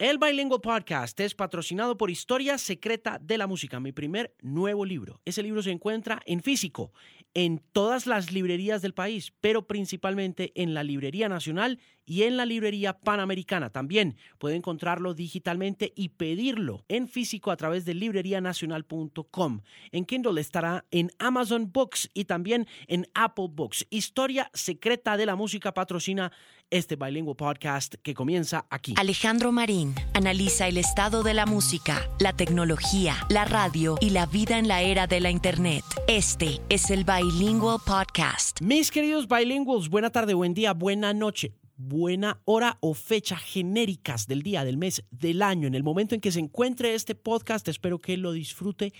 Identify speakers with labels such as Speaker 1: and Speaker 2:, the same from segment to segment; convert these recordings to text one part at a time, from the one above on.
Speaker 1: El Bilingual Podcast es patrocinado por Historia Secreta de la Música, mi primer nuevo libro. Ese libro se encuentra en físico en todas las librerías del país, pero principalmente en la Librería Nacional y en la Librería Panamericana. También puede encontrarlo digitalmente y pedirlo en físico a través de librerianacional.com. En Kindle estará en Amazon Books y también en Apple Books. Historia Secreta de la Música patrocina este bilingüe podcast que comienza aquí.
Speaker 2: Alejandro Marín analiza el estado de la música, la tecnología, la radio y la vida en la era de la Internet. Este es el Bilingual Podcast.
Speaker 1: Mis queridos bilingües, buena tarde, buen día, buena noche. Buena hora o fecha genéricas del día, del mes, del año. En el momento en que se encuentre este podcast, espero que lo disfrute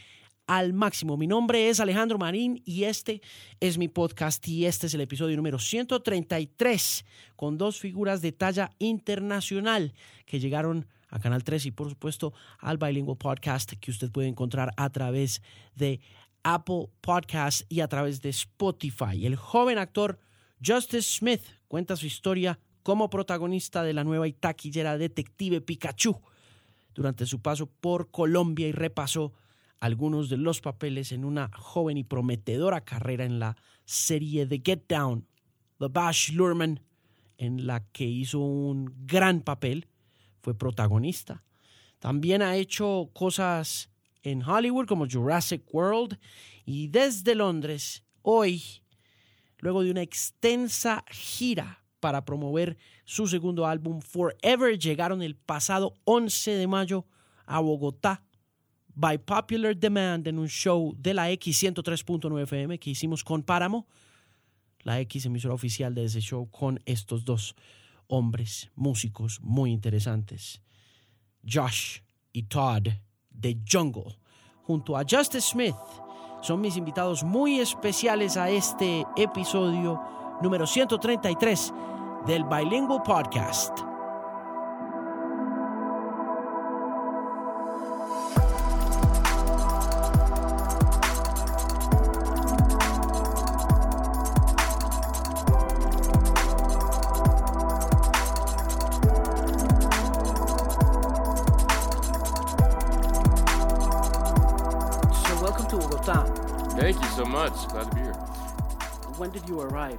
Speaker 1: al máximo. Mi nombre es Alejandro Marín y este es mi podcast y este es el episodio número 133 con dos figuras de talla internacional que llegaron a Canal 3 y por supuesto al Bilingual Podcast que usted puede encontrar a través de Apple Podcast y a través de Spotify. El joven actor Justice Smith cuenta su historia como protagonista de la nueva y detective Pikachu durante su paso por Colombia y repasó algunos de los papeles en una joven y prometedora carrera en la serie The Get Down, The Bash Luhrmann, en la que hizo un gran papel, fue protagonista. También ha hecho cosas en Hollywood como Jurassic World y desde Londres, hoy, luego de una extensa gira para promover su segundo álbum Forever, llegaron el pasado 11 de mayo a Bogotá by popular demand en un show de la X 103.9 FM que hicimos con Páramo. La X emisora oficial de ese show con estos dos hombres músicos muy interesantes. Josh y Todd de Jungle, junto a Justice Smith, son mis invitados muy especiales a este episodio número 133 del Bilingual Podcast. So welcome to Bogota.
Speaker 3: Thank you so much. Glad to be here.
Speaker 1: When did you arrive?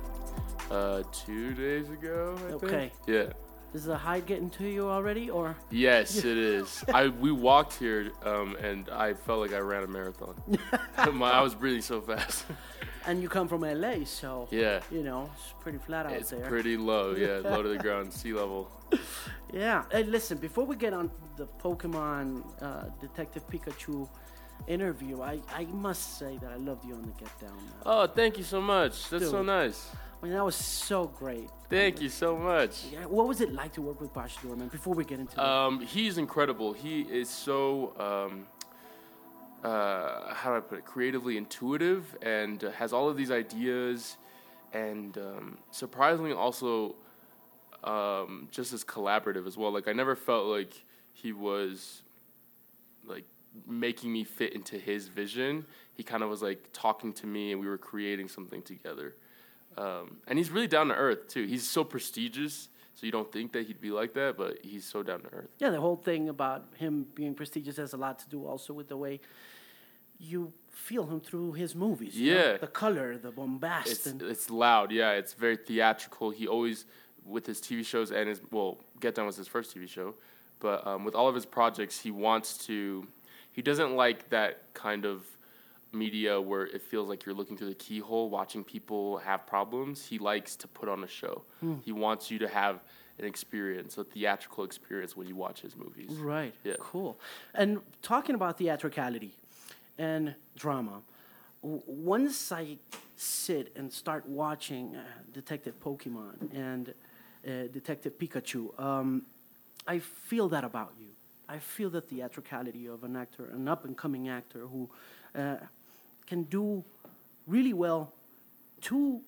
Speaker 3: Uh, two days ago. I think.
Speaker 1: Okay.
Speaker 3: Yeah.
Speaker 1: Is the high getting to you already, or
Speaker 3: Yes, it is. I we walked here, um, and I felt like I ran a marathon. My, I was breathing so fast.
Speaker 1: and you come from LA, so
Speaker 3: yeah.
Speaker 1: you know it's pretty flat out
Speaker 3: It's
Speaker 1: there.
Speaker 3: pretty low. Yeah, low to the ground, sea level.
Speaker 1: Yeah. Hey, listen, before we get on the Pokemon uh, Detective Pikachu interview, I, I must say that I loved you on the Get Down. Man.
Speaker 3: Oh, thank you so much. That's so nice.
Speaker 1: I mean, that was so great.
Speaker 3: Thank you so much.
Speaker 1: Yeah, what was it like to work with Baz Luhrmann? Before we get into it,
Speaker 3: Um, he's incredible. He is so um, uh, how do I put it? Creatively intuitive and uh, has all of these ideas, and um, surprisingly also um, just as collaborative as well. Like I never felt like he was making me fit into his vision. He kind of was like talking to me, and we were creating something together. Um, and he's really down to earth too. He's so prestigious, so you don't think that he'd be like that, but he's so down to earth.
Speaker 1: yeah, the whole thing about him being prestigious has a lot to do also with the way you feel him through his movies. you know?
Speaker 3: Yeah.
Speaker 1: the color, the bombast,
Speaker 3: It's
Speaker 1: and
Speaker 3: it's loud, yeah. It's very theatrical. He always with his TV shows and his well, Get Down was his first TV show, but um, with all of his projects, he wants to. He doesn't like that kind of media where it feels like you're looking through the keyhole, watching people have problems. He likes to put on a show. He wants you to have an experience, a theatrical experience when you watch his movies.
Speaker 1: Right.
Speaker 3: Yeah.
Speaker 1: Cool. And talking about theatricality and drama, w- once I sit and start watching uh, Detective Pokemon and uh, Detective Pikachu, um, I feel that about you. I feel the theatricality of an actor, an up and coming actor who uh, can do really well two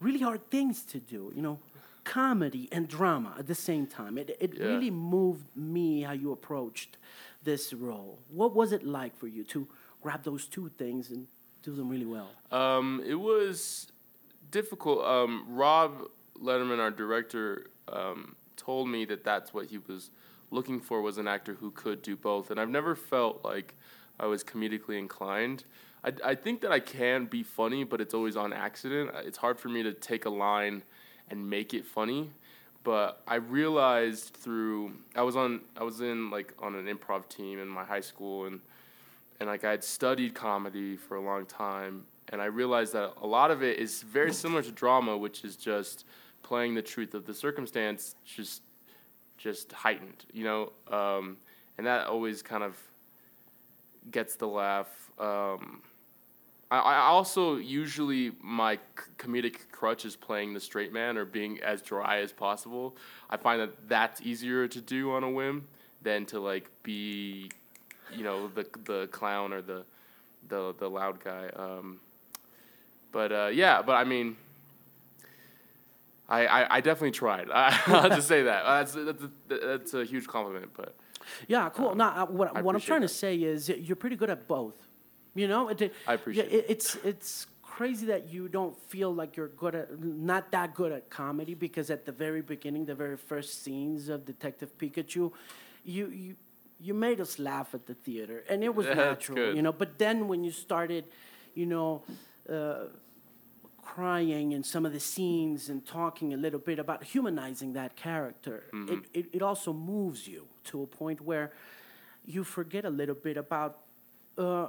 Speaker 1: really hard things to do, you know, comedy and drama at the same time. It, it
Speaker 3: Yeah.
Speaker 1: really moved me how you approached this role. What was it like for you to grab those two things and do them really well?
Speaker 3: Um, it was difficult. Um, Rob Letterman, our director, um, told me that that's what he was looking for was an actor who could do both, and I've never felt like I was comedically inclined. I, I think that I can be funny, but it's always on accident. Uh, it's hard for me to take a line and make it funny. But I realized through I was on I was in like on an improv team in my high school and and like I had studied comedy for a long time and I realized that a lot of it is very similar to drama, which is just playing the truth of the circumstance, just just heightened, you know, um, and that always kind of gets the laugh. Um, I, I also usually my comedic crutch is playing the straight man or being as dry as possible. I find that that's easier to do on a whim than to like be, you know, the the clown or the the the loud guy. Um, but uh, yeah, but I mean, I, I, I definitely tried. I have to say that. That's, that's, a, that's a huge compliment. But
Speaker 1: yeah, cool.
Speaker 3: Um,
Speaker 1: no, what,
Speaker 3: I
Speaker 1: what I'm trying to say is you're pretty good at both. You know, it,
Speaker 3: I appreciate
Speaker 1: it. It's it's crazy that you don't feel like you're good at not that good at comedy because at the very beginning, the very first scenes of Detective Pikachu, you you you made us laugh at the theater, and it was natural. You know, but then when you started, you know. Uh, crying in some of the scenes and talking a little bit about humanizing that character.
Speaker 3: Mm-hmm.
Speaker 1: It, it, it also moves you to a point where you forget a little bit about, uh,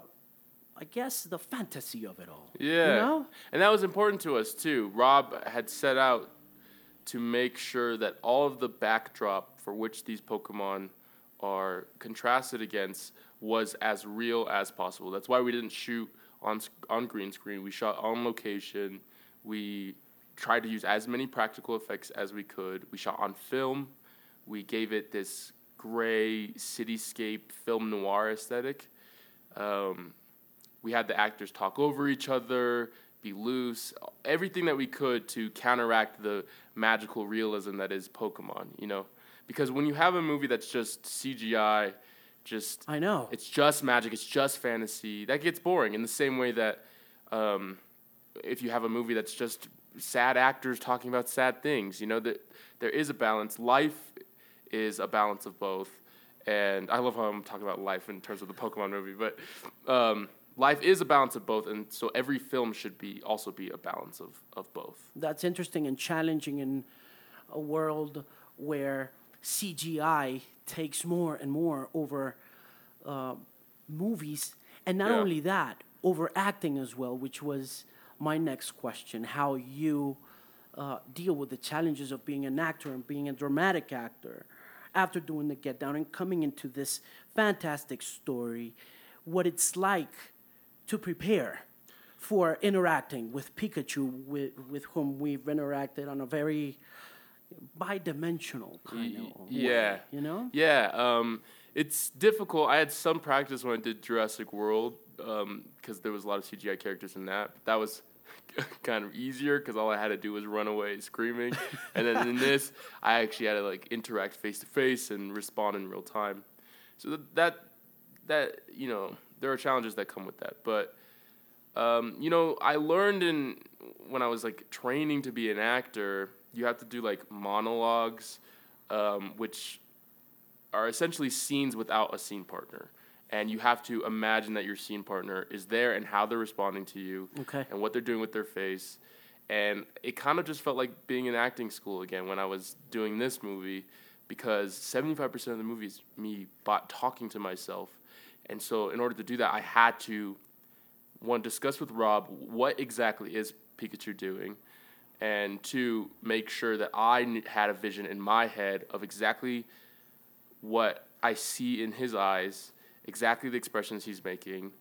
Speaker 1: I guess, the fantasy of it all.
Speaker 3: Yeah.
Speaker 1: You know?
Speaker 3: And that was important to us too. Rob had set out to make sure that all of the backdrop for which these Pokemon are contrasted against was as real as possible. That's why we didn't shoot on on green screen. We shot on location. We tried to use as many practical effects as we could. We shot on film. We gave it this gray cityscape film noir aesthetic. Um, we had the actors talk over each other, be loose, everything that we could to counteract the magical realism that is Pokemon, you know? Because when you have a movie that's just CGI, just
Speaker 1: I know.
Speaker 3: it's just magic, it's just fantasy, that gets boring in the same way that um, if you have a movie that's just sad actors talking about sad things, you know, that there is a balance. Life is a balance of both. And I love how I'm talking about life in terms of the Pokemon movie, but um, life is a balance of both, and so every film should be also be a balance of, of both.
Speaker 1: That's interesting and challenging in a world where CGI takes more and more over uh, movies, and not
Speaker 3: Yeah.
Speaker 1: only that, over acting as well, which was my next question: how you uh, deal with the challenges of being an actor and being a dramatic actor after doing the Get Down and coming into this fantastic story, what it's like to prepare for interacting with Pikachu, with, with whom we've interacted on a very bi-dimensional kind of
Speaker 3: yeah.
Speaker 1: way, you know?
Speaker 3: Yeah, um, it's difficult. I had some practice when I did Jurassic World because there was a lot of CGI characters in that. But that was kind of easier because all I had to do was run away screaming. and then in this, I actually had to like interact face to face and respond in real time. So that, that that you know there are challenges that come with that, but. Um, you know, I learned in when I was like training to be an actor, you have to do like monologues, um, which are essentially scenes without a scene partner. And you have to imagine that your scene partner is there and how they're responding to you
Speaker 1: Okay.
Speaker 3: and what they're doing with their face. And it kind of just felt like being in acting school again when I was doing this movie because 75% of the movie is me bot- talking to myself. And so, in order to do that, I had to one discuss with Rob what exactly is Pikachu doing, and two make sure that I had a vision in my head of exactly what I see in his eyes, exactly the expressions he's making.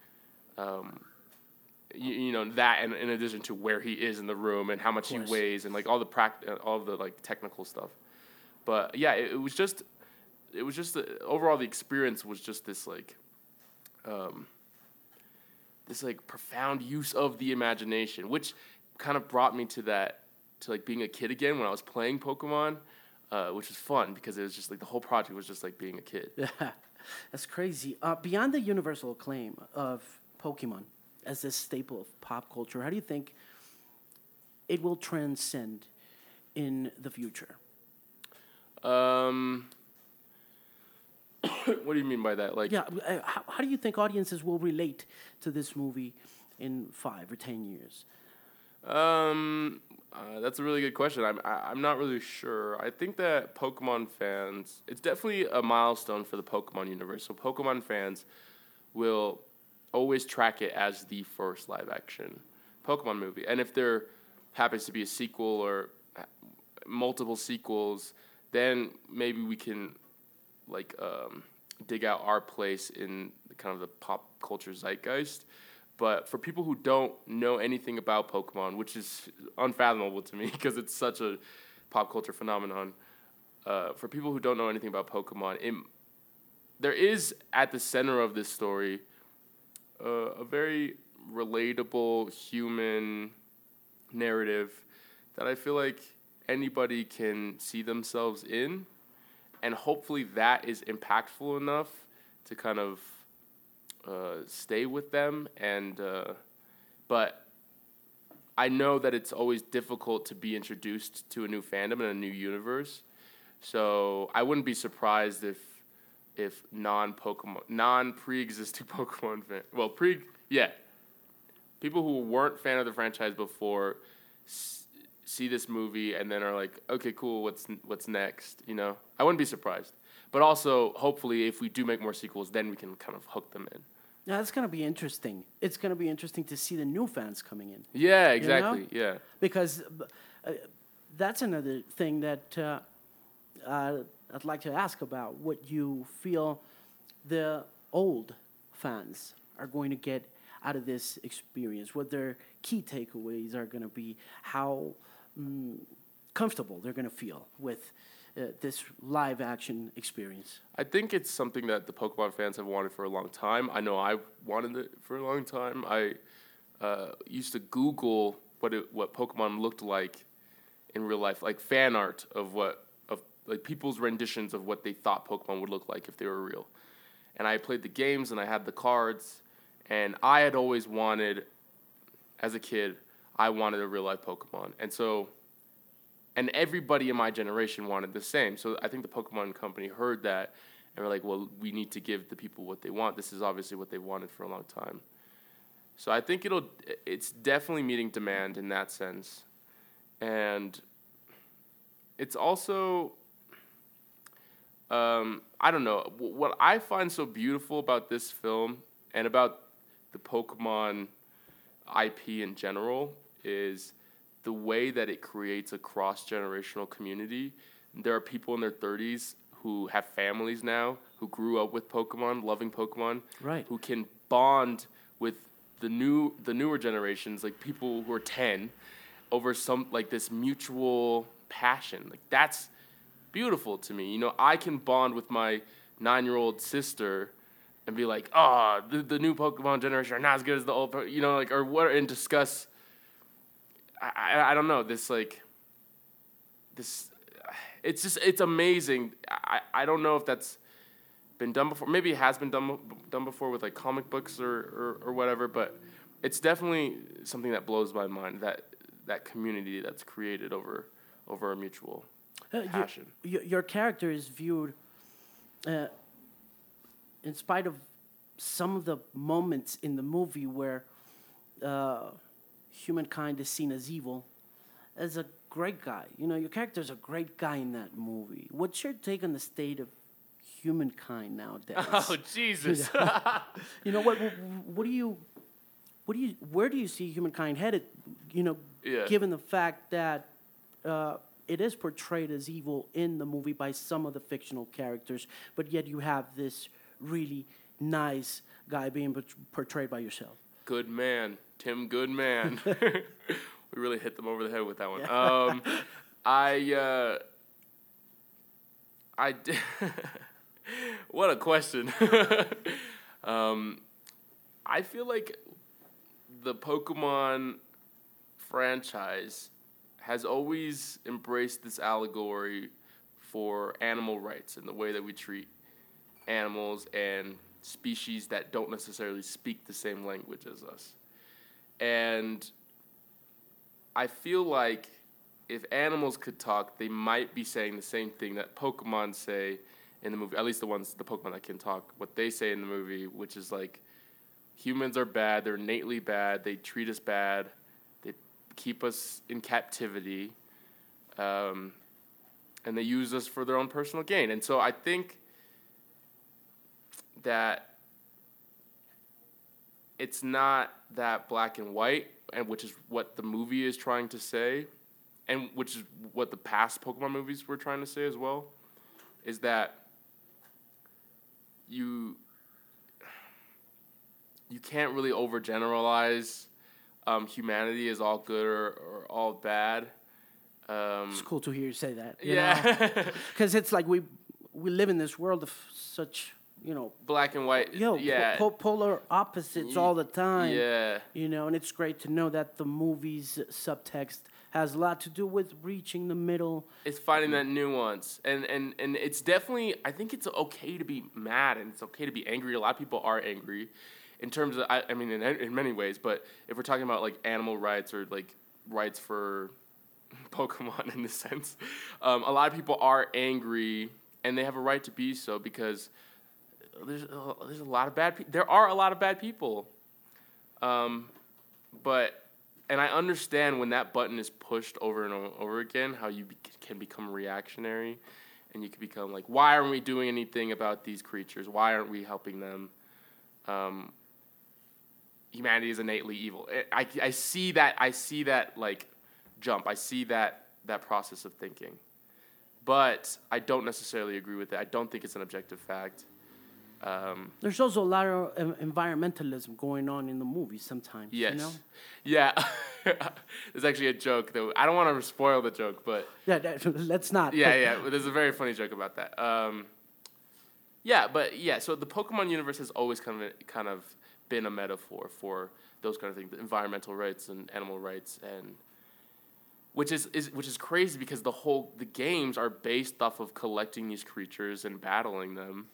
Speaker 3: Um, you, you know that, and in addition to where he is in the room and how much he weighs, and like all the pract- uh, all of the like technical stuff. But yeah, it, it was just, it was just the, overall the experience was just this like, um, this like profound use of the imagination, which kind of brought me to that to like being a kid again when I was playing Pokemon, uh, which was fun because it was just like the whole project was just like being a kid.
Speaker 1: Yeah, that's crazy. Uh, beyond the universal acclaim of Pokemon as this staple of pop culture, how do you think it will transcend in the future?
Speaker 3: Um, what do you mean by that? Like,
Speaker 1: Yeah, uh, how, how do you think audiences will relate to this movie in five or ten years?
Speaker 3: Um, uh, that's a really good question. I'm I, I'm not really sure. I think that Pokemon fans, it's definitely a milestone for the Pokemon universe. So Pokemon fans will always track it as the first live action Pokemon movie, and if there happens to be a sequel or multiple sequels, then maybe we can like um, dig out our place in kind of the pop culture zeitgeist. But for people who don't know anything about Pokemon, which is unfathomable to me because it's such a pop culture phenomenon, uh, for people who don't know anything about Pokemon, it, there is at the center of this story uh, a very relatable human narrative that I feel like anybody can see themselves in, and hopefully that is impactful enough to kind of uh, stay with them. And uh, but I know that it's always difficult to be introduced to a new fandom and a new universe. So I wouldn't be surprised if if non Pokemon non pre existing Pokemon fan well pre yeah people who weren't fan of the franchise before s- see this movie and then are like okay cool what's what's next you know I wouldn't be surprised but also hopefully if we do make more sequels then we can kind of hook them in
Speaker 1: Yeah, that's gonna be interesting. It's gonna be interesting to see the new fans coming in.
Speaker 3: yeah exactly yeah
Speaker 1: because uh, that's another thing that uh, uh, I'd like to ask about. What you feel the old fans are going to get out of this experience? What their key takeaways are going to be? How mm, comfortable they're going to feel with uh, this live action experience?
Speaker 3: I think it's something that the Pokemon fans have wanted for a long time. I know I wanted it for a long time. I uh, used to Google what it, what Pokemon looked like in real life, like fan art of what of like people's renditions of what they thought Pokemon would look like if they were real. And I played the games and I had the cards, and I had always wanted, as a kid, I wanted a real life Pokemon, and so and everybody in my generation wanted the same. So I think the Pokemon company heard that and were like, well, we need to give the people what they want. This is obviously what they wanted for a long time. So I think it'll it's definitely meeting demand in that sense. And it's also um, I don't know what I find so beautiful about this film and about the Pokemon IP in general is the way that it creates a cross generational community. There are people in their 30s who have families now who grew up with Pokemon, loving Pokemon,
Speaker 1: Right.
Speaker 3: Who can bond with the new the newer generations, like people who are 10, over some like this mutual passion. Like that's beautiful to me. You know, I can bond with my nine year old sister and be like, oh, the, the new Pokemon generation are not as good as the old, po-" you know, like, or what, and discuss. I, I, I don't know, this, like, this, it's just, it's amazing. I, I don't know if that's been done before. Maybe it has been done, done before with, like, comic books or, or, or whatever, but it's definitely something that blows my mind that, that community that's created over, over a mutual
Speaker 1: Uh,
Speaker 3: passion.
Speaker 1: your, your character is viewed, uh, in spite of some of the moments in the movie where uh, humankind is seen as evil, as a great guy. You know, your character is a great guy in that movie. What's your take on the state of humankind nowadays?
Speaker 3: Oh, Jesus.
Speaker 1: you know what? What do you? What do you? Where do you see humankind headed? You know,
Speaker 3: Yeah.
Speaker 1: given the fact that uh, it is portrayed as evil in the movie by some of the fictional characters, but yet you have this really nice guy being portrayed by yourself.
Speaker 3: Good man, Tim Goodman. we really hit them over the head with that one. Um, I, uh, I, d- what a question. um, I feel like the Pokemon franchise has always embraced this allegory for animal rights and the way that we treat animals and species that don't necessarily speak the same language as us. And I feel like if animals could talk, they might be saying the same thing that Pokemon say in the movie. At least the ones the Pokemon that can talk. What they say in the movie, which is like humans are bad. They're innately bad. They treat us bad. They keep us in captivity. Um, and they use us for their own personal gain. And so I think that it's not that black and white, and which is what the movie is trying to say, and which is what the past Pokemon movies were trying to say as well, is that you you can't really overgeneralize um, humanity as all good or, or all bad. Um,
Speaker 1: It's cool to hear you say that. you
Speaker 3: yeah,
Speaker 1: Because it's like we we live in this world of such, you know,
Speaker 3: black and white.
Speaker 1: yo,
Speaker 3: yeah,
Speaker 1: po- polar opposites all the time.
Speaker 3: yeah.
Speaker 1: You know, and it's great to know that the movie's subtext has a lot to do with reaching the middle.
Speaker 3: it's finding that nuance and and and it's definitely i think it's okay to be mad and it's okay to be angry a lot of people are angry in terms of i, I mean in, in many ways but if we're talking about like animal rights or like rights for pokemon in this sense um, a lot of people are angry and they have a right to be so because there's a, there's a lot of bad people there are a lot of bad people um, but and I understand when that button is pushed over and over again, how you be- can become reactionary, and you can become like, why aren't we doing anything about these creatures? Why aren't we helping them? Um, humanity is innately evil. I, I, I see that. I see that like jump. I see that that process of thinking, but I don't necessarily agree with it. I don't think it's an objective fact. Um,
Speaker 1: There's also a lot of um, environmentalism going on in the movie sometimes.
Speaker 3: Yes.
Speaker 1: You know?
Speaker 3: Yeah. there's actually a joke though. I don't want to spoil the joke, but
Speaker 1: Yeah, that, let's not.
Speaker 3: yeah, yeah. There's a very funny joke about that. Um, yeah, but yeah. So the Pokemon universe has always kind of kind of been a metaphor for those kind of things, environmental rights and animal rights, and which is, is which is crazy because the whole the games are based off of collecting these creatures and battling them.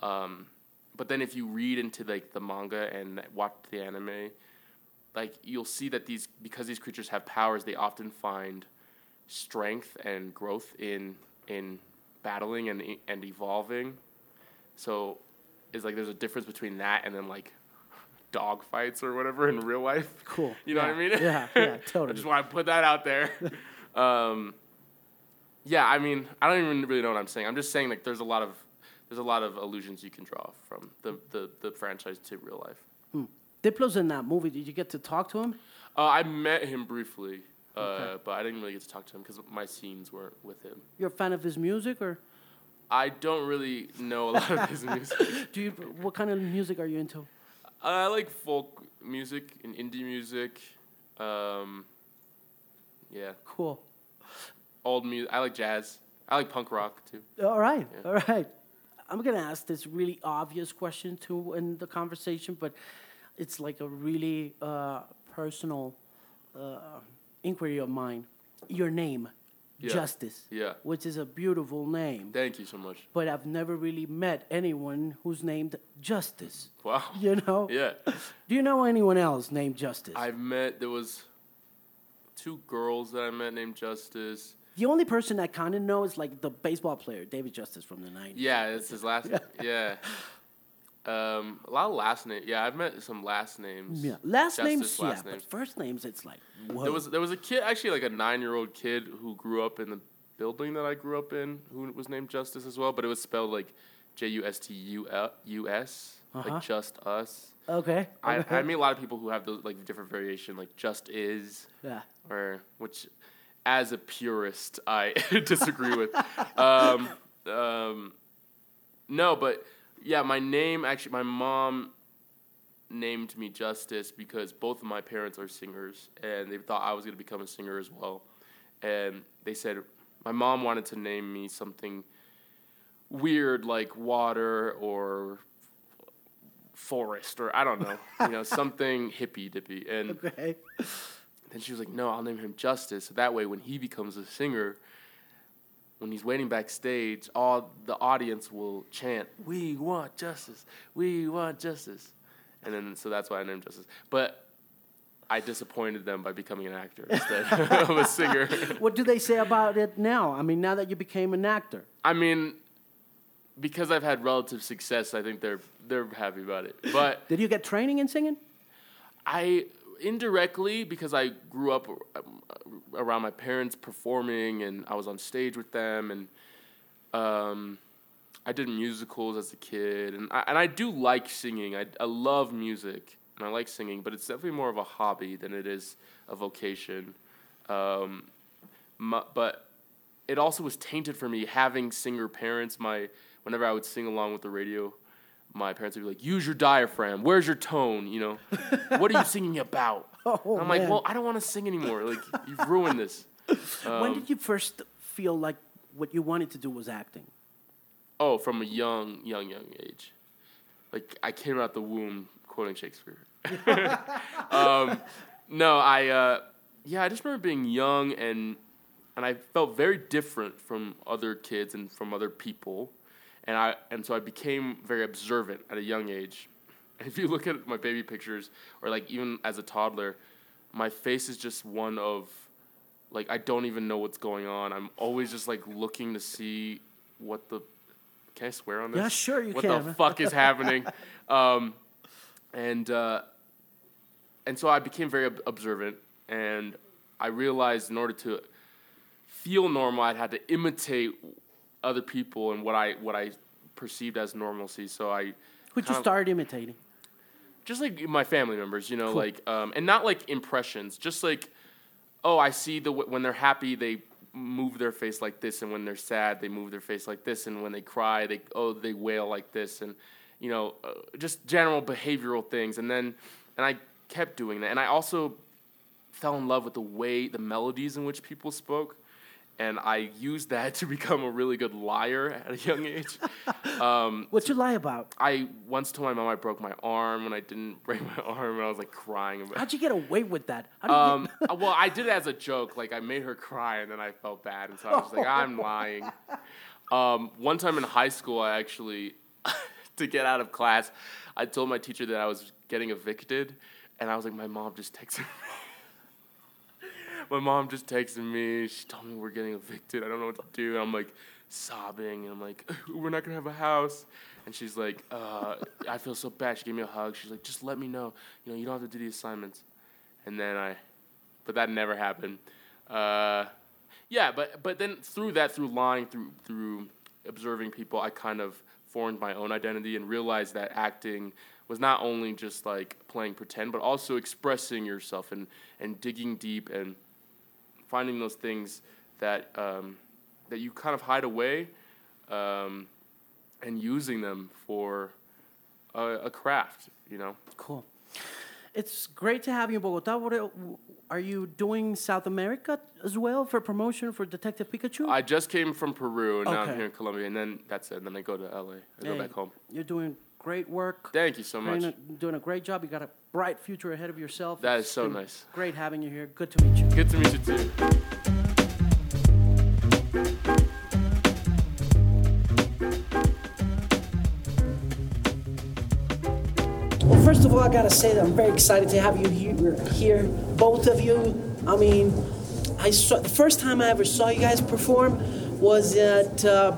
Speaker 3: Um, but then if you read into like the manga and watch the anime, like you'll see that these because these creatures have powers, they often find strength and growth in in battling and and evolving. So it's like there's a difference between that and then like dog fights or whatever in real life.
Speaker 1: Cool.
Speaker 3: You know what I mean?
Speaker 1: Yeah, yeah,
Speaker 3: I
Speaker 1: totally.
Speaker 3: just want to put that out there. um, yeah, I mean, I don't even really know what I'm saying. I'm just saying like there's a lot of there's a lot of allusions you can draw from the the, the franchise to real life.
Speaker 1: Diplo's in that movie. Did you get to talk to him?
Speaker 3: Uh, I met him briefly, uh,
Speaker 1: Okay.
Speaker 3: but I didn't really get to talk to him because my scenes weren't with him.
Speaker 1: You're a fan of his music, or
Speaker 3: I don't really know a lot of his music.
Speaker 1: do you? What kind of music are you into?
Speaker 3: I like folk music and indie music. Um, yeah,
Speaker 1: Cool.
Speaker 3: old music. I like jazz. I like punk rock too.
Speaker 1: All right,
Speaker 3: Yeah.
Speaker 1: all right. I'm gonna ask this really obvious question too in the conversation, but it's like a really uh, personal uh, inquiry of mine. Your name,
Speaker 3: Yeah.
Speaker 1: Justice,
Speaker 3: Yeah.
Speaker 1: which is a beautiful name,
Speaker 3: Thank you so much.
Speaker 1: but I've never really met anyone who's named Justice.
Speaker 3: Wow.
Speaker 1: You know?
Speaker 3: Yeah.
Speaker 1: Do you know anyone else named Justice?
Speaker 3: I've met there was two girls that I met named Justice.
Speaker 1: The only person I kind of know is like the baseball player, David Justice from the 90s.
Speaker 3: Yeah, it's his last. Name. Yeah. Um, a lot of last names. Yeah, I've met some last names.
Speaker 1: Yeah. Last
Speaker 3: Justice
Speaker 1: names,
Speaker 3: last
Speaker 1: yeah,
Speaker 3: names.
Speaker 1: but first names, it's like, whoa.
Speaker 3: There was there was a kid actually like a nine year old kid who grew up in the building that I grew up in who was named Justice as well, but it was spelled like J U S T U U S
Speaker 1: Uh-huh.
Speaker 3: like just us.
Speaker 1: okay.
Speaker 3: I. I meet a lot of people who have those like different variation like just is
Speaker 1: yeah.
Speaker 3: or which as a purist I disagree with. Um, um, no, but yeah, my name actually my mom named me Justice because both of my parents are singers and they thought I was going to become a singer as well. And they said my mom wanted to name me something weird like water or forest or I don't know, you know, something hippy dippy. And
Speaker 1: Okay.
Speaker 3: Then she was like, "No, I'll name him Justice. So that way, when he becomes a singer, when he's waiting backstage, all the audience will chant, "We want justice. We want justice." And then, so that's why I named Justice. But I disappointed them by becoming an actor instead of a singer.
Speaker 1: What do they say about it now? I mean, now that you became an actor.
Speaker 3: I mean, because I've had relative success, I think they're they're happy about it. But
Speaker 1: Did you get training in singing?
Speaker 3: I indirectly because I grew up um, around my parents performing and I was on stage with them and um, I did musicals as a kid and I, and I do like singing. I, I love music and I like singing, but it's definitely more of a hobby than it is a vocation. Um, my, but it also was tainted for me having singer parents. My whenever I would sing along with the radio, my parents would be like, "Use your diaphragm. Where's your tone? You know, what are you singing about?"
Speaker 1: Oh,
Speaker 3: I'm like, "Well, I don't want to sing anymore. Like, you've ruined this."
Speaker 1: when
Speaker 3: Um,
Speaker 1: did you first feel like what you wanted to do was acting?
Speaker 3: Oh, from a young, young, young age. Like I came out the womb quoting Shakespeare. um, no, I uh, yeah, I just remember being young and and I felt very different from other kids and from other people, and I and so I became very observant at a young age. And if you look at my baby pictures or like even as a toddler, my face is just one of like I don't even know what's going on. I'm always just like looking to see what the can I swear on this?
Speaker 1: Yeah, sure you
Speaker 3: what
Speaker 1: can.
Speaker 3: the fuck is happening? Um, and uh, and so I became very ob- observant, and I realized in order to feel normal, I'd had to imitate other people and what I what I perceived as normalcy. So I
Speaker 1: Who'd you start imitating?
Speaker 3: just like my family members, you know, like um, and not like impressions, just like oh, I see the w- when they're happy they move their face like this, and when they're sad they move their face like this, and when they cry they oh they wail like this, and you know uh, just general behavioral things, and then and I kept doing that, and I also fell in love with the way the melodies in which people spoke. And I used that to become a really good liar at a young age. Um,
Speaker 1: What you lie about?
Speaker 3: I once told my mom I broke my arm when I didn't break my arm, and I was like crying about.
Speaker 1: How'd you get away with that? How do you
Speaker 3: Um,
Speaker 1: get-
Speaker 3: uh, well, I did it as a joke. Like I made her cry, and then I felt bad, and so I was like, I'm lying. Um, one time in high school, I actually, to get out of class, I told my teacher that I was getting evicted, and I was like, my mom just texted me. My mom just texted me. She told me we're getting evicted. I don't know what to do. And I'm like sobbing, and I'm like, we're not gonna have a house. And she's like, uh, I feel so bad. She gave me a hug. She's like, just let me know. You know, you don't have to do the assignments. And then I, but that never happened. Uh, yeah, but but then through that, through lying, through through observing people, I kind of formed my own identity and realized that acting was not only just like playing pretend, but also expressing yourself and and digging deep and finding those things that um, that you kind of hide away, um, and using them for a, a craft. You know.
Speaker 1: cool. It's great to have you in Bogota. What are, you doing South America as well for promotion for Detective Pikachu?
Speaker 3: I just came from Peru and now I'm here in Colombia, and then that's it. And then I go to LA. I go back home.
Speaker 1: You're doing great work.
Speaker 3: Thank you so much.
Speaker 1: Doing a, doing a great job. You got a bright future ahead of yourself.
Speaker 3: That is
Speaker 1: It's
Speaker 3: so nice.
Speaker 1: Great having you here. Good to meet you.
Speaker 3: Good to meet you too.
Speaker 1: Well, first of all, I gotta say that I'm very excited to have you here, here both of you. I mean, I saw the first time I ever saw you guys perform was at uh,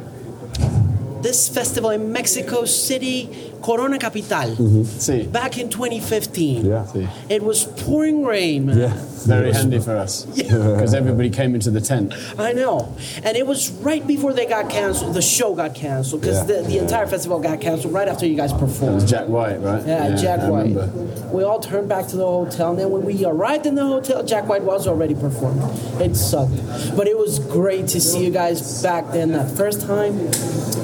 Speaker 1: this festival in Mexico City, Corona Capital, mm-hmm.
Speaker 4: See.
Speaker 1: back in 2015.
Speaker 4: Yeah. See.
Speaker 1: It was pouring rain. man.
Speaker 4: Yeah. Very handy for us. Because everybody came into the tent.
Speaker 1: I know. And it was right before they got canceled. The show got canceled because
Speaker 4: Yeah.
Speaker 1: the, the entire festival got canceled right after you guys
Speaker 4: It was
Speaker 1: performed.
Speaker 4: Jack White, right?
Speaker 1: Yeah, Jack
Speaker 4: I
Speaker 1: White.
Speaker 4: remember.
Speaker 1: We all turned back to the hotel, and then when we arrived in the hotel, Jack White was already performing. It sucked, but it was great to see you guys back then that first time,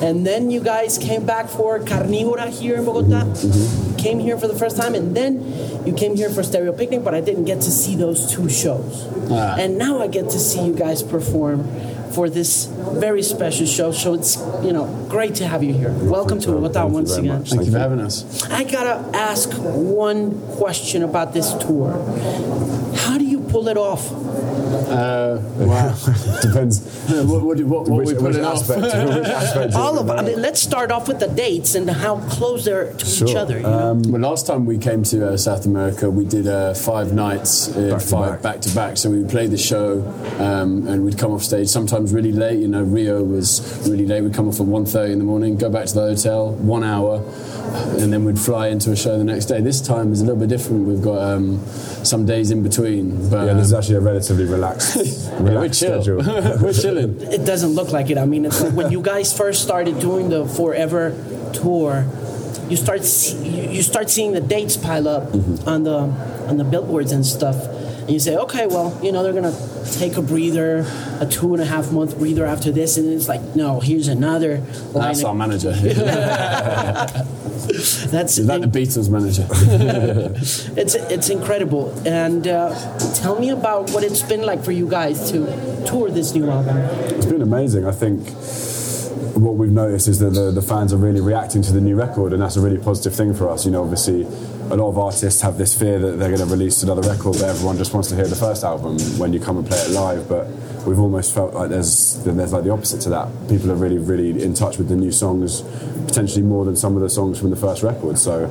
Speaker 1: and then you guys came back for Carnívora here in Bogota. Came here for the first time, and then you came here for Stereo Picnic, but I didn't get to see those two shows.
Speaker 4: Ah.
Speaker 1: And now I get to see you guys perform for this very special show. So it's you know great to have you here. Welcome to Bogota
Speaker 5: Thank
Speaker 1: once again.
Speaker 5: much.
Speaker 4: Thank you for having us.
Speaker 1: I gotta ask one question about this tour. How do you pull it off?
Speaker 4: Uh, wow.
Speaker 5: Depends.
Speaker 4: what, what, what, what
Speaker 5: which,
Speaker 4: we
Speaker 5: which
Speaker 4: pulling off?
Speaker 5: aspect, which aspect
Speaker 1: All of
Speaker 5: know.
Speaker 1: I mean, let's start off with the dates and how close they're to each other. You know?
Speaker 5: Um,
Speaker 4: Well, last time we came to uh, South America, we did uh, five nights, uh,
Speaker 5: Back to
Speaker 4: five
Speaker 5: back.
Speaker 4: back to back. So we played the show, um, and we'd come off stage sometimes really late. You know, Rio was really late. We'd come off at 1.30 in the morning, go back to the hotel, one hour, and then we'd fly into a show the next day. This time is a little bit different. We've got um, some days in between, but
Speaker 5: Yeah, this is
Speaker 4: um,
Speaker 5: actually a relatively relaxed,
Speaker 4: yeah, we're
Speaker 5: relaxed
Speaker 4: chill.
Speaker 5: schedule.
Speaker 4: we're chilling.
Speaker 1: it doesn't look like it. I mean, it's like when you guys first started doing the Forever tour, you start see, you, you start seeing the dates pile up
Speaker 5: Mm-hmm.
Speaker 1: on the on the billboards and stuff, and you say, okay, well, you know, they're gonna take a breather, a two and a half month breather after this, and it's like, no, here's another.
Speaker 4: That's our manager.
Speaker 1: That's
Speaker 4: Is that the Beatles manager?
Speaker 1: it's it's incredible. And uh, tell me about what it's been like for you guys to tour this new album.
Speaker 5: It's been amazing. I think what we've noticed is that the, the fans are really reacting to the new record, and that's a really positive thing for us. You know, obviously, a lot of artists have this fear that they're going to release another record, but everyone just wants to hear the first album when you come and play it live. But we've almost felt like there's there's like the opposite to that. People are really, really in touch with the new songs, potentially more than some of the songs from the first record. So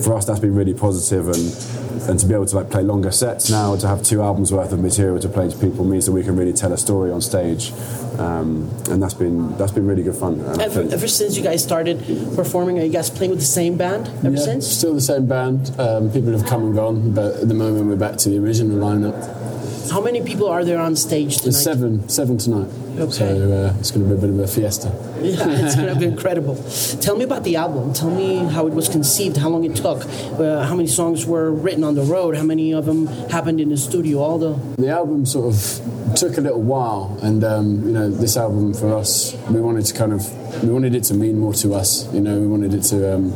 Speaker 5: for us, that's been really positive and. And to be able to like play longer sets now, to have two albums worth of material to play to people means that we can really tell a story on stage, um, and that's been that's been really good fun.
Speaker 1: Ever, ever since you guys started performing, are you guys playing with the same band ever
Speaker 4: Yeah,
Speaker 1: since?
Speaker 4: Still the same band. Um, people have come and gone, but at the moment we're back to the original lineup.
Speaker 1: How many people are there on stage tonight?
Speaker 4: There's seven, seven tonight.
Speaker 1: Okay.
Speaker 4: So uh, it's going to be a bit of a fiesta.
Speaker 1: Yeah, it's gonna be incredible. Tell me about the album. Tell me how it was conceived, how long it took, uh, how many songs were written on the road, how many of them happened in the studio, all the.
Speaker 4: The album sort of took a little while, and um, you know, this album for us, we wanted to kind of, we wanted it to mean more to us. You know, we wanted it to um,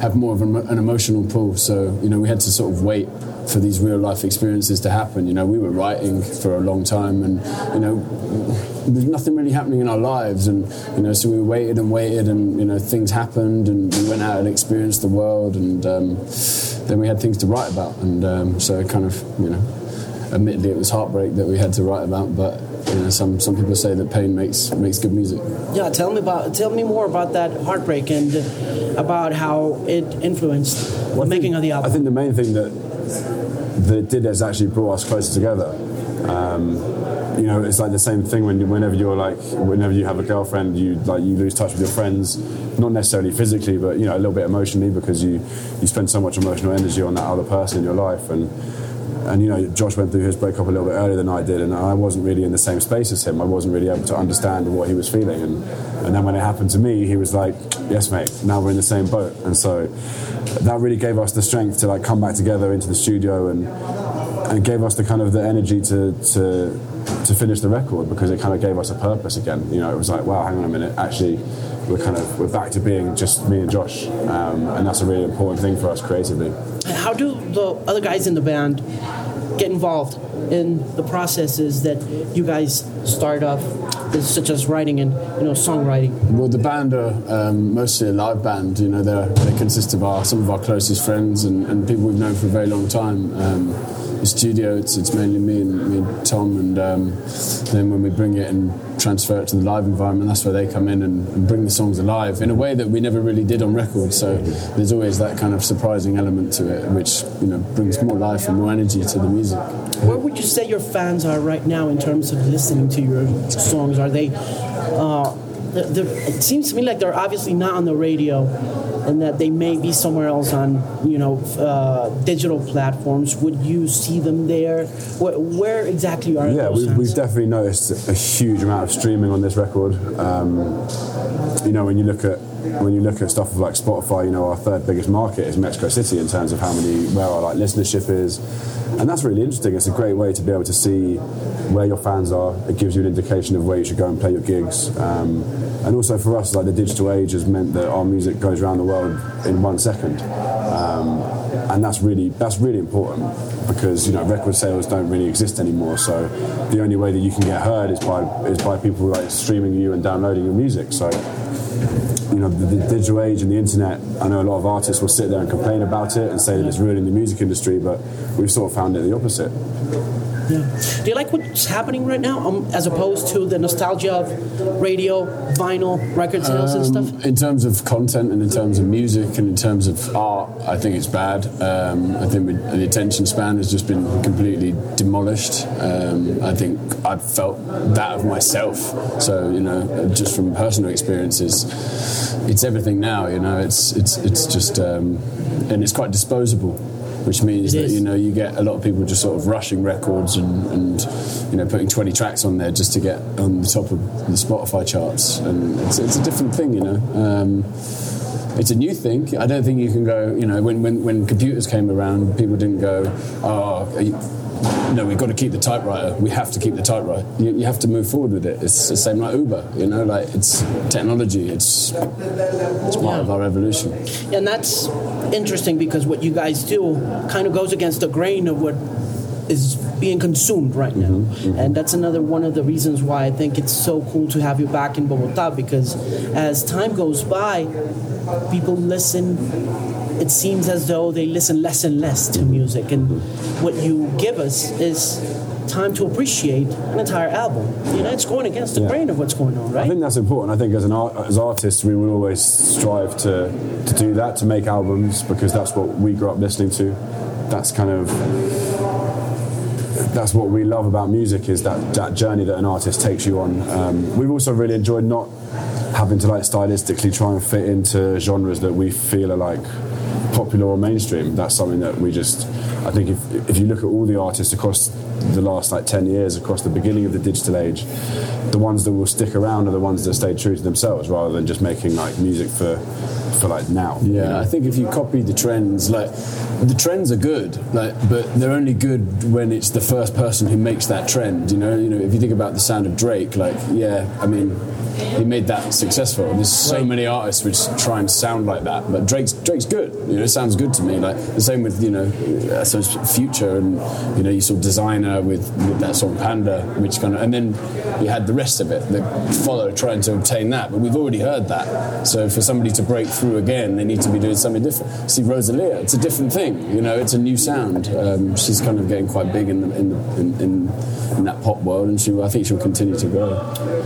Speaker 4: have more of an, an emotional pull. So you know, we had to sort of wait for these real life experiences to happen. You know, we were writing for a long time, and you know, there's nothing really happening in our lives, and you know, so we waited and waited, and you know, things happened, and we went out and experienced the world, and um, then we had things to write about, and um, so it kind of, you know admittedly it was heartbreak that we had to write about but you know some some people say that pain makes makes good music
Speaker 1: Yeah, tell me about. Tell me more about that heartbreak and uh, about how it influenced the
Speaker 5: Well, I
Speaker 1: making
Speaker 5: think-
Speaker 1: of the album.
Speaker 5: I
Speaker 1: album.
Speaker 5: think the main thing that that did is actually brought us closer together. Um, you know, it's like the same thing when whenever you're like, whenever you have a girlfriend, you like you lose touch with your friends, not necessarily physically, but you know, a little bit emotionally because you you spend so much emotional energy on that other person in your life and. And you know, Josh went through his breakup a little bit earlier than I did, and I wasn't really in the same space as him. I wasn't really able to understand what he was feeling, and and then when it happened to me, he was like, "Yes, mate. Now we're in the same boat." And so that really gave us the strength to like come back together into the studio and and gave us the kind of the energy to to to finish the record because it kind of gave us a purpose again. You know, it was like, wow, hang on a minute, actually. We're kind of we're back to being just me and Josh, um, and that's a really important thing for us creatively.
Speaker 1: How do the other guys in the band get involved in the processes that you guys start off, such as writing and you know songwriting?
Speaker 4: well the band are um, mostly a live band you know they're, they consist of our some of our closest friends and, and people we've known for a very long time um, the studio it's, it's mainly me and me and Tom and um, then when we bring it and transfer it to the live environment that's where they come in and, and bring the songs alive in a way that we never really did on record so there's always that kind of surprising element to it which you know brings more life and more energy to the music
Speaker 1: Where would you say your fans are right now in terms of listening to your songs? Are they? Uh, it seems to me like they're obviously not on the radio, and that they may be somewhere else on you know uh, digital platforms. Would you see them there? Where, where exactly are
Speaker 5: Yeah,
Speaker 1: those
Speaker 5: we've, we've definitely noticed a huge amount of streaming on this record. Um, you know, when you look at when you look at stuff like Spotify, you know, our third biggest market is Mexico City in terms of how many where our like listenership is, and that's really interesting. It's a great way to be able to see where your fans are. It gives you an indication of where you should go and play your gigs. Um, and also for us, like the digital age has meant that our music goes around the world in one second. Um, and that's really that's really important because you know record sales don't really exist anymore. So the only way that you can get heard is by is by people like streaming you and downloading your music. So you know the, the digital age and the internet. I know a lot of artists will sit there and complain about it and say that it's ruining the music industry, but we've sort of found it the opposite.
Speaker 1: Yeah. Do you like what's happening right now, um, as opposed to the nostalgia of radio, vinyl, record sales and stuff?
Speaker 4: Um, in terms of content and in terms of music and in terms of art, I think it's bad. Um, I think we, the attention span has just been completely demolished. Um, I think I've felt that of myself. So you know, just from personal experiences, it's everything now. You know, it's it's it's just um, and it's quite disposable. Which means
Speaker 1: It
Speaker 4: that
Speaker 1: is.
Speaker 4: you know you get a lot of people just sort of rushing records and, and you know putting 20 tracks on there just to get on the top of the Spotify charts, and it's, it's a different thing, you know. Um, it's a new thing. I don't think you can go. You know, when, when, when computers came around, people didn't go, "Oh, you, no, we've got to keep the typewriter. We have to keep the typewriter." You, you have to move forward with it. It's the same like Uber. You know, like it's technology. It's it's part of our evolution.
Speaker 1: And that's interesting because what you guys do kind of goes against the grain of what is being consumed right now. Mm-hmm, mm-hmm. And that's another one of the reasons why I think it's so cool to have you back in Bogota because as time goes by, people listen. It seems as though they listen less and less to music. And what you give us is time to appreciate an entire album. You know, it's going against the
Speaker 5: Yeah.
Speaker 1: grain of what's going on, right?
Speaker 5: I think that's important. I think as an art, as artists, we will always strive to to do that, to make albums, because that's what we grew up listening to. That's kind of that's what we love about music is that that journey that an artist takes you on. Um, we've also really enjoyed not having to like stylistically try and fit into genres that we feel are like popular or mainstream. That's something that we just. I think if if you look at all the artists across the last like ten years, across the beginning of the digital age, the ones that will stick around are the ones that stay true to themselves, rather than just making like music for for like now. you
Speaker 4: Yeah,
Speaker 5: know?
Speaker 4: I think if you copy the trends, like the trends are good, like, but they're only good when it's the first person who makes that trend. You know, you know, if you think about the sound of Drake, like, yeah, I mean, he made that successful. There's so many artists which try and sound like that, but Drake's Drake's good. You know, it sounds good to me. Like the same with you know, I suppose Future and you know, you saw Desiigner with, with that song Panda, which kind of, and then you had the rest of it that followed trying to obtain that. But we've already heard that. So for somebody to break through again, they need to be doing something different. See Rosalia, it's a different thing. You know, it's a new sound. Um, she's kind of getting quite big in the, in, the, in, in in that pop world, and she I think she'll continue to grow.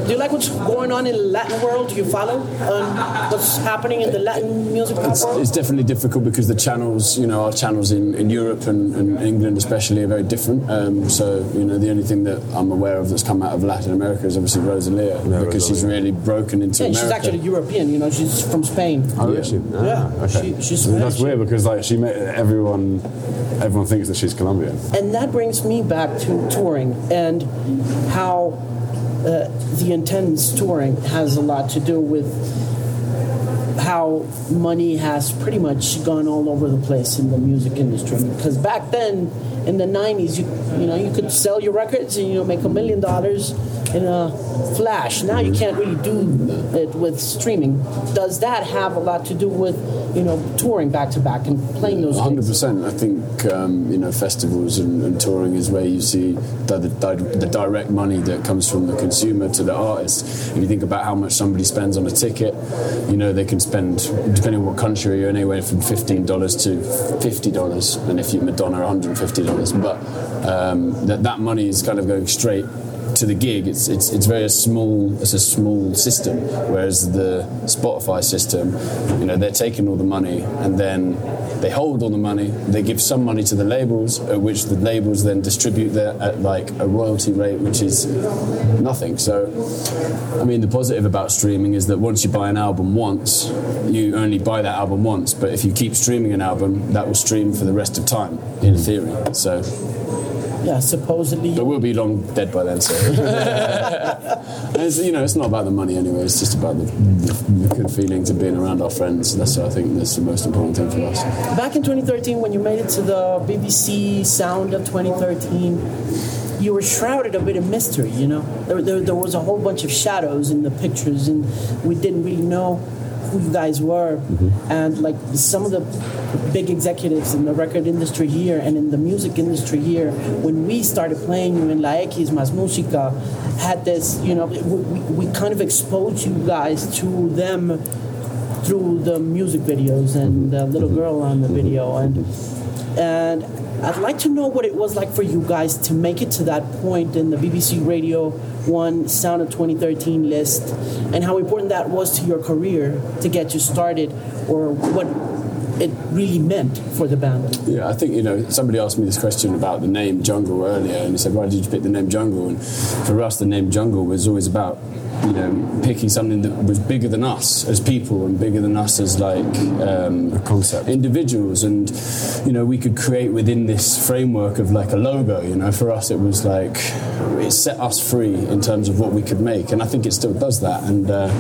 Speaker 1: Do you like what's going on in the Latin world? Do you follow um, what's happening in the Latin music
Speaker 4: It's,
Speaker 1: world?
Speaker 4: it's definitely difficult because the channels, you know, our channels in, in Europe and, and England especially are very different. Um, so, you know, the only thing that I'm aware of that's come out of Latin America is obviously Rosalia because she's really broken into
Speaker 1: Yeah, she's actually European. You know, she's from Spain.
Speaker 5: Oh, is she? Ah,
Speaker 1: Yeah,
Speaker 5: okay.
Speaker 1: she- she's
Speaker 5: I mean, that's weird because like she met everyone, everyone thinks that she's Colombian.
Speaker 1: And that brings me back to touring and how uh, the intense touring has a lot to do with how money has pretty much gone all over the place in the music industry. Because back then, in the 90s you you know you could sell your records and you know make a million dollars in a flash. Now you can't really do it with streaming. Does that have a lot to do with you know touring back to back and playing those
Speaker 4: 100%
Speaker 1: gigs?
Speaker 4: i think um, you know festivals and, and, touring is where you see the, the, the, direct money that comes from the consumer to the artist. If you think about how much somebody spends on a ticket you know they can spend depending on what country you're in anywhere from $15 to $50 and if you're madonna $150 but um, that that money is kind of going straight to the gig, it's, it's, it's very small. It's a small system. Whereas the Spotify system, you know, they're taking all the money and then they hold all the money. They give some money to the labels, at which the labels then distribute that at like a royalty rate, which is nothing. So, I mean, the positive about streaming is that once you buy an album once, you only buy that album once. But if you keep streaming an album, that will stream for the rest of time, in hmm. theory. So,
Speaker 1: Yeah, supposedly.
Speaker 4: but we'll be long dead by then. So, it's, you know, it's not about the money anyway. It's just about the, the, good feelings of being around our friends. That's I think that's the most important thing for us.
Speaker 1: Back in 2013, when you made it to the BBC Sound of 2013, you were shrouded a bit of mystery. You know, there, there, there was a whole bunch of shadows in the pictures, and we didn't really know who you guys were. Mm-hmm. And like some of the big executives in the record industry here and in the music industry here, when we started playing you in La X Más Música, had this. You know, we, we, we kind of exposed you guys to them through the music videos and the little mm-hmm. girl on the video and and I'd like to know what it was like for you guys to make it to that point in the BBC Radio 1 Sound of 2013 list and how important that was to your career to get you started or what it really meant for the band.
Speaker 4: Yeah, I think you know somebody asked me this question about the name Jungle earlier, and he said, "Why did you pick the name Jungle?" And for us, the name Jungle was always about you know picking something that was bigger than us as people and bigger than us as like um,
Speaker 5: A concept.
Speaker 4: individuals, and you know we could create within this framework of like a logo. You know, for us, it was like it set us free in terms of what we could make, and I think it still does that. And uh,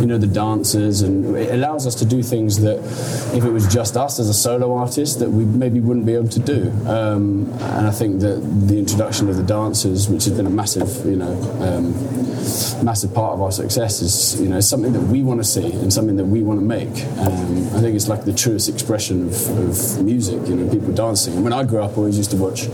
Speaker 4: you know, the dancers, and it allows us to do things that if it was just us as a solo artist, that we maybe wouldn't be able to do. Um, and I think that the introduction of the dancers, which has been a massive, you know, um, massive part of our success, is you know something that we want to see and something that we want to make. Um, I think it's like the truest expression of, of music. You know, people dancing. When I grew up, I always used to watch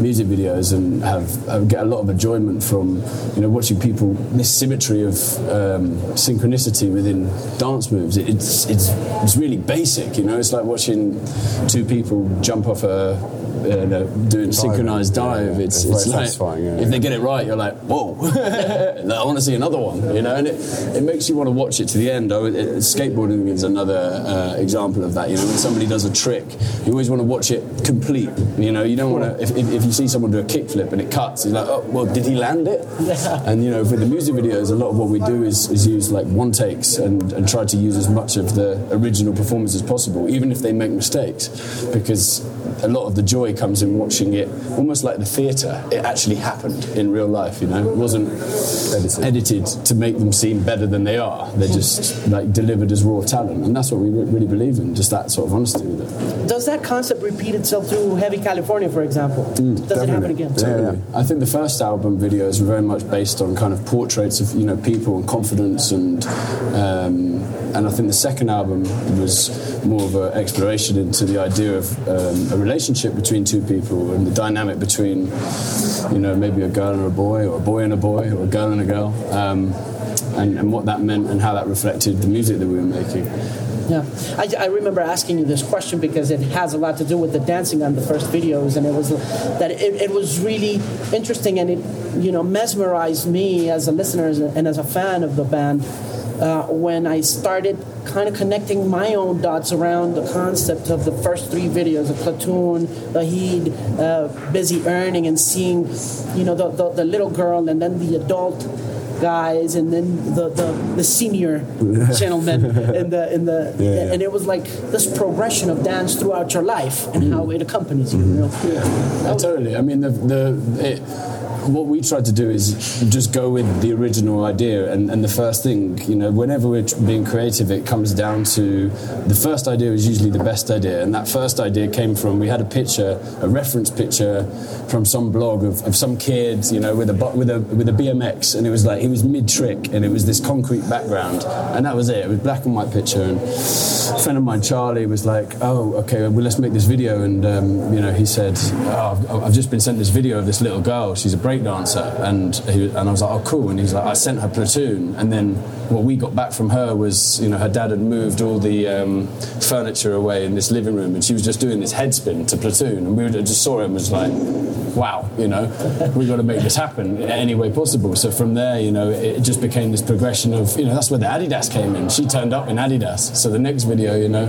Speaker 4: music videos and have, have get a lot of enjoyment from you know watching people this symmetry of um, synchronicity within dance moves. It, it's it's it's really basic. You know, it's like watching two people jump off a. Uh, no, doing synchronized dive,
Speaker 5: yeah.
Speaker 4: it's,
Speaker 5: It's
Speaker 4: it's like
Speaker 5: satisfying, yeah,
Speaker 4: if they get it right, you're like, whoa, I want to see another one, you know, and it, it makes you want to watch it to the end. Oh, it, it- skateboarding is another uh, example of that. You know, when somebody does a trick, you always want to watch it complete. You know, you don't want to. If, if, if you see someone do a kickflip and it cuts, you're like, oh, well, did he land it? And you know, for the music videos, a lot of what we do is, is use like one takes and, and try to use as much of the original performance as possible, even if they make mistakes, because a lot of the joy comes in watching it almost like the theatre. It actually happened in real life, you know. It wasn't edited. edited to make them seem better than they are. They're just like delivered as raw talent, and that's what we re- really believe in. Just that sort of honesty with it.
Speaker 1: Does that concept repeat itself through Heavy California, for example? Does it happen
Speaker 5: definitely.
Speaker 1: again?
Speaker 5: Yeah,
Speaker 4: Totally. I think the first album videos were very much based on kind of portraits of you know people and confidence and um, and I think the second album was more of an exploration into the idea of um, a relationship between two people and the dynamic between you know maybe a girl and a boy or a boy and a boy or a girl and a girl um, and, and what that meant and how that reflected the music that we were making.
Speaker 1: Yeah, I, I remember asking you this question because it has a lot to do with the dancing on the first videos, and it was that it, it was really interesting, and it you know mesmerized me as a listener and as a fan of the band uh, when I started kind of connecting my own dots around the concept of the first three videos: the platoon, the heat, uh, busy earning, and seeing you know the, the the little girl and then the adult guys and then the, the, the senior gentleman in the in the
Speaker 5: Yeah, yeah.
Speaker 1: and it was like this progression of dance throughout your life and how it accompanies you. you know?
Speaker 4: Yeah, totally. I mean, the, the it, what we tried to do is just go with the original idea, and, and the first thing, you know, whenever we're being creative, it comes down to the first idea is usually the best idea, and that first idea came from we had a picture, a reference picture from some blog of, of some kid, you know, with a with a with a BMX, and it was like he was mid trick, and it was this concrete background, and that was it. It was black and white picture, and a friend of mine, Charlie, was like, "Oh, okay, well, let's make this video." And um, you know, he said, oh, I've- "I've just been sent this video of this little girl. She's a breakdancer," and he, and I was like, "Oh, cool." And he's like, "I sent her Platoon," and then what we got back from her was, you know, her dad had moved all the um, furniture away in this living room, and she was just doing this head spin to Platoon, and we just saw it and was like. Wow, you know, we've got to make this happen any way possible. So from there, you know, it just became this progression of, you know, that's where the Adidas came in. She turned up in Adidas. So the next video, you know,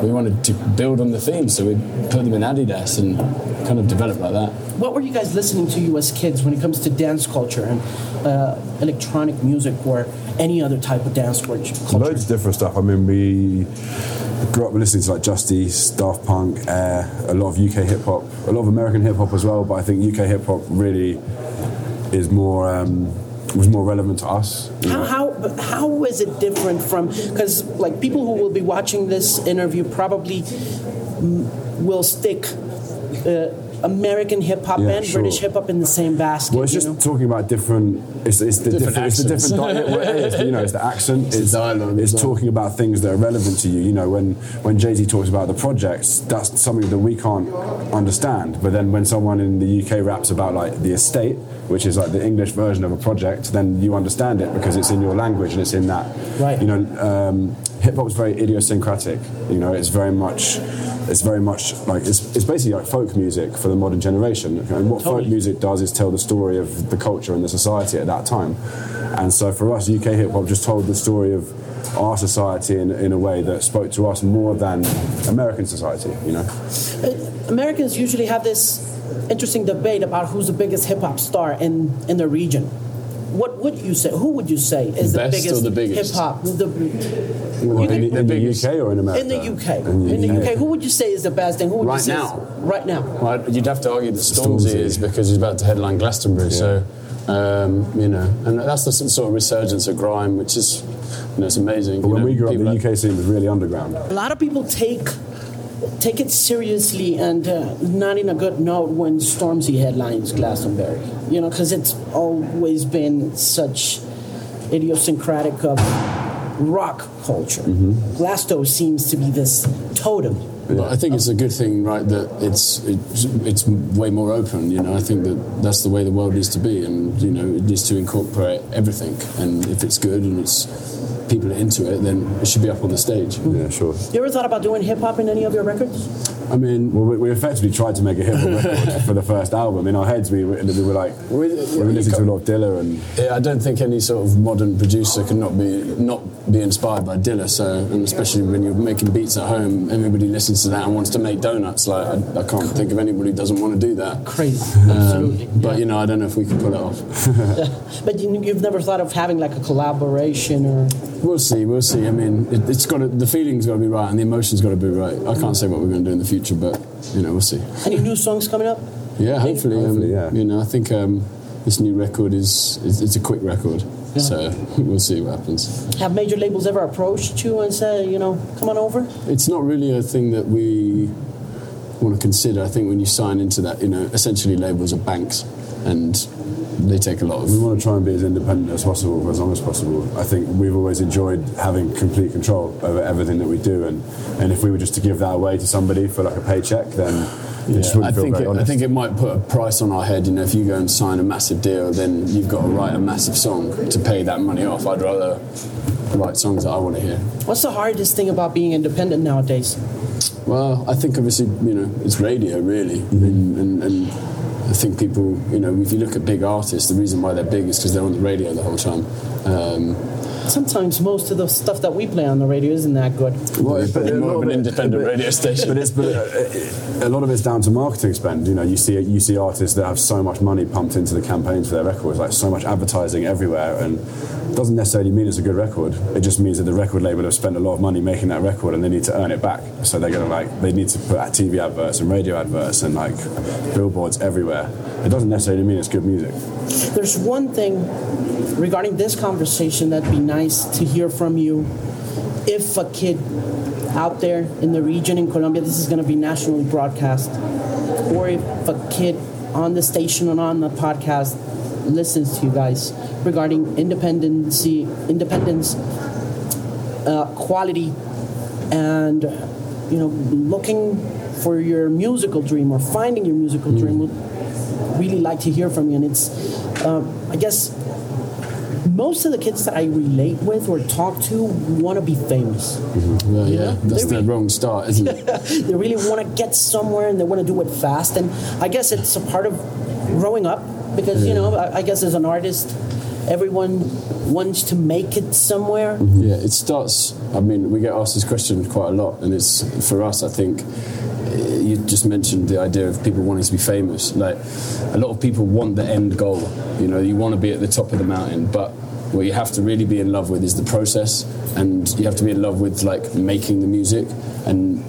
Speaker 4: we wanted to build on the theme, so we put them in Adidas and kind of developed like that.
Speaker 1: What were you guys listening to you as kids when it comes to dance culture and uh, electronic music or any other type of dance culture?
Speaker 5: Loads of different stuff. I mean, we grew up listening to like Justice, Daft Punk, Air, a lot of UK hip hop, a lot of American hip hop as well. But I think UK hip hop really is more um, was more relevant to us. you know.
Speaker 1: How, how how is it different from because like people who will be watching this interview probably will stick uh, American hip hop
Speaker 5: Yeah,
Speaker 1: and
Speaker 5: sure.
Speaker 1: British hip hop in the same basket.
Speaker 5: Well, it's just
Speaker 1: know?
Speaker 5: talking about different It's, it's the
Speaker 4: Different
Speaker 5: different, it's the different
Speaker 4: accents.
Speaker 5: di- it is, you know, it's the accent,
Speaker 4: It's the
Speaker 5: it's,
Speaker 4: dialogue
Speaker 5: it's
Speaker 4: as well.
Speaker 5: talking about things that are relevant to you. You know, when, when Jay Z talks about the projects, that's something that we can't understand. But then when someone in the UK raps about like the estate, which is like the English version of a project, then you understand it because it's in your language and it's in that.
Speaker 1: Right.
Speaker 5: You know, um, hip hop is very idiosyncratic. You know, it's very much, it's very much like it's, it's basically like folk music for the modern generation. And what folk music does is tell the story of the culture and the society at that time. And so for us, UK hip hop just told the story of our society in, in a way that spoke to us more than American society. You know.
Speaker 1: Uh, Americans usually have this interesting debate about who's the biggest hip hop star in, in the region. What would you say? Who would you say is the,
Speaker 4: best or
Speaker 1: biggest,
Speaker 4: the biggest?
Speaker 1: hip hop? The,
Speaker 5: Well,
Speaker 1: can-
Speaker 5: in, in the UK or in America?
Speaker 1: in the UK.
Speaker 5: In the
Speaker 1: In the
Speaker 5: UK.
Speaker 1: UK, who would you say is the best, and who would
Speaker 4: Right
Speaker 1: you say is-
Speaker 4: now?
Speaker 1: right now.
Speaker 4: Well, you'd have to argue that Stormzy,
Speaker 5: Stormzy.
Speaker 4: is because he's about to headline Glastonbury. So, um, you know, and that's the sort of resurgence of grime, which is, you know, it's amazing.
Speaker 5: But
Speaker 4: you
Speaker 5: when
Speaker 4: know,
Speaker 5: we grew up,
Speaker 4: people
Speaker 5: the
Speaker 4: like-
Speaker 5: UK scene was really underground.
Speaker 1: A lot of people take take it seriously and uh, not in a good note when Stormzy headlines Glastonbury. You know, because it's always been such idiosyncratic of rock culture. Glasto seems to be this totem.
Speaker 4: But I think it's a good thing, right? That it's, it's it's way more open. You know, I think that that's the way the world needs to be, and you know, it needs to incorporate everything. And if it's good and it's people are into it, then it should be up on the stage.
Speaker 5: Yeah, sure.
Speaker 1: You ever thought about doing hip hop in any of your records?
Speaker 4: I mean,
Speaker 5: Well, we, we effectively tried to make a hip hop record for the first album. In our heads, we, were- we were like, we were listening to a lot of Dilla and
Speaker 4: Yeah, I don't think any sort of modern producer can not be not be inspired by Dilla. So, and especially when you're making beats at home, everybody listens to that and wants to make donuts. Like, I, I can't think of anybody who doesn't want to do that.
Speaker 1: Crazy.
Speaker 4: Um,
Speaker 1: Absolutely.
Speaker 4: but you know, I don't know if we can pull it off.
Speaker 1: But you, you've never thought of having like a collaboration or.
Speaker 4: We'll see. We'll see. I mean, it, it's got to, the feeling's got to be right and the emotion's got to be right. I can't say what we're going to do in the future, but you know, we'll see.
Speaker 1: Any new songs coming up?
Speaker 4: Yeah, hopefully. um,
Speaker 5: yeah.
Speaker 4: You know, I think um, this new record is, is it's a quick record, so we'll see what happens.
Speaker 1: Have major labels ever approached you and said, you know, come on over?
Speaker 4: It's not really a thing that we want to consider. I think when you sign into that, you know, essentially labels are banks, and they take a lot
Speaker 5: we want to try and be as independent as possible for as long as possible. I think we've always enjoyed having complete control over everything that we do, and, and if we were just to give that away to somebody for like a paycheck, then it just
Speaker 4: I
Speaker 5: wouldn't feel
Speaker 4: think
Speaker 5: very
Speaker 4: it, I think it might put a price on our head. You know, if you go and sign a massive deal, then you've got to write a massive song to pay that money off. I'd rather write songs that I want to hear.
Speaker 1: What's the hardest thing about being independent nowadays?
Speaker 4: Well, I think obviously, you know, it's radio really, mm-hmm. and, and, and I think people, you know, if you look at big artists, the reason why they're big is because they're on the radio the whole time. Um,
Speaker 1: Sometimes most of the stuff that we play on the radio isn't that good.
Speaker 5: Well, but a
Speaker 4: more
Speaker 5: lot
Speaker 4: of an
Speaker 5: it-
Speaker 4: independent
Speaker 5: but-
Speaker 4: radio station.
Speaker 5: But it's but uh, a lot of it's down to marketing spend. You know, you see you see artists that have so much money pumped into the campaigns for their records, like so much advertising everywhere, and it doesn't necessarily mean it's a good record. It just means that the record label have spent a lot of money making that record, and they need to earn it back. So they're gonna like they need to put TV adverts and radio adverts and like billboards everywhere. It doesn't necessarily mean it's good music.
Speaker 1: There's one thing regarding this conversation that'd be nice to hear from you. If a kid out there in the region in Colombia, this is going to be nationally broadcast, or if a kid on the station and on the podcast listens to you guys regarding independency, independence, uh, quality, and you know, looking for your musical dream or finding your musical dream, would really like to hear from you. And it's, uh, I guess, most of the kids that I relate with or talk to want to be famous.
Speaker 4: well, yeah,
Speaker 1: Yeah,
Speaker 4: that's
Speaker 1: they
Speaker 4: the
Speaker 1: re-
Speaker 4: wrong start, isn't it?
Speaker 1: they really want to get somewhere and they want to do it fast. And I guess it's a part of growing up because, you know, I, I guess as an artist, everyone wants to make it somewhere. Mm-hmm.
Speaker 4: Yeah, it starts. I mean, we get asked this question quite a lot, and it's for us. I think you just mentioned the idea of people wanting to be famous. Like a lot of people want the end goal. You know, you want to be at the top of the mountain, but what you have to really be in love with is the process, and you have to be in love with like making the music. And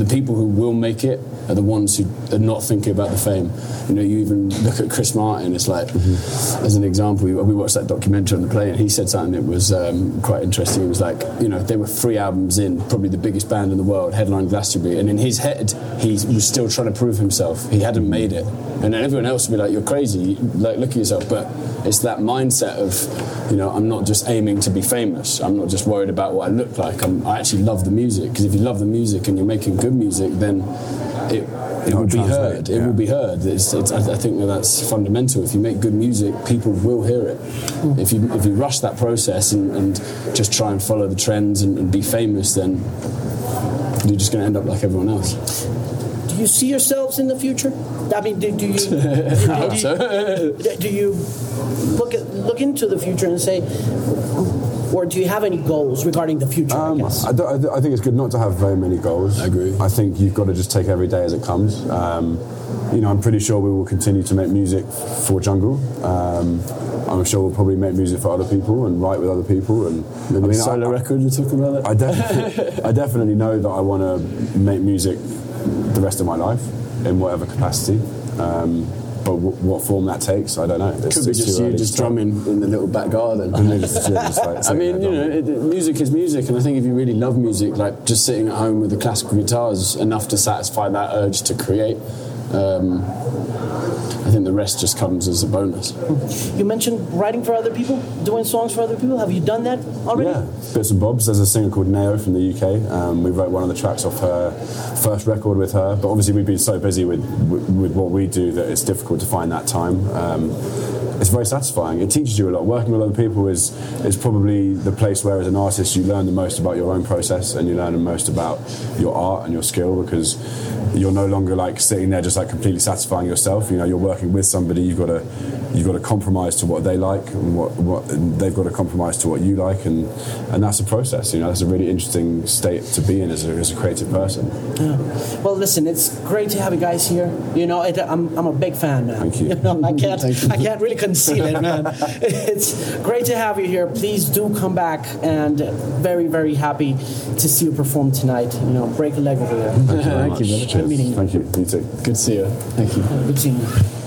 Speaker 4: the people who will make it are the ones who are not thinking about the fame. You know, you even look at Chris Martin. It's like, as an example, we, we watched that documentary on the plane, and he said something that was um, quite interesting. It was like, you know, they were three albums in, probably the biggest band in the world, headline Glastonbury, and in his head, he was still trying to prove himself. He hadn't made it, and then everyone else would be like, "You're crazy! Like, look at yourself." But it's that mindset of, you know, I'm not just aiming to be famous. I'm not just worried about what I look like. I'm, I actually love the music because if you love the music and you're making good music, then it it
Speaker 5: It'll
Speaker 4: be heard. It
Speaker 5: yeah.
Speaker 4: will be heard. It's, it's, I think that that's fundamental. If you make good music, people will hear it. Mm. If you if you rush that process and, and just try and follow the trends and, and be famous, then you're just going to end up like everyone else.
Speaker 1: Do you see yourselves in the future? I mean, do, do you do,
Speaker 4: I hope
Speaker 1: do-
Speaker 4: so.
Speaker 1: do you look at, look into the future and say, or do you have any goals regarding the future? I
Speaker 5: Um,
Speaker 1: guess.
Speaker 5: I, don't- I don't- I think it's good not to have very many goals.
Speaker 4: I agree.
Speaker 5: I think you've got to just take every day as it comes. Um, you know, I'm pretty sure we will continue to make music for Jungle. Um, I'm sure we'll probably make music for other people and write with other people. And
Speaker 4: Maybe
Speaker 5: I mean,
Speaker 4: solo
Speaker 5: I,
Speaker 4: record. You're talking about that.
Speaker 5: I, definitely, I definitely know that I want to make music the rest of my life in whatever capacity. Um, but w- what form that takes, I don't know. It's,
Speaker 4: Could be just you just drumming in the little back garden.
Speaker 5: Just- just like
Speaker 4: I mean, you know, it- music is music, and I think if you really love music, like just sitting at home with the classical guitar is enough to satisfy that urge to create. Um, I think the rest just comes as a bonus.
Speaker 1: you mentioned writing for other people, doing songs for other people. Have you done that already?
Speaker 5: Yeah, bits and bobs. There's a singer called Nao from the UK. Um, we wrote one of the tracks off her first record with her, but obviously we've been so busy with, with, with what we do that it's difficult to find that time. Um, it's very satisfying. It teaches you a lot. Working with other people is is probably the place where, as an artist, you learn the most about your own process and you learn the most about your art and your skill because you're no longer like sitting there just like completely satisfying yourself. You know, you're working with somebody. You've got to you've got to compromise to what they like and what, what and they've got to compromise to what you like and and that's a process. You know, that's a really interesting state to be in as a, as a creative person.
Speaker 1: Yeah. Well, listen, it's great to have you guys here. You know, it, I'm, I'm a big fan, man.
Speaker 5: Thank you.
Speaker 1: know, I can't I can't really conceal it, man. It's great to have you here. Please do come back, and very very happy to see you perform tonight. You know, break a leg over there.
Speaker 5: Thank you very
Speaker 4: Thank
Speaker 5: much.
Speaker 4: you, brother.
Speaker 5: Cheers.
Speaker 1: meeting you.
Speaker 5: Thank you. You too.
Speaker 4: Good to see you. Thank you.
Speaker 1: Good seeing you.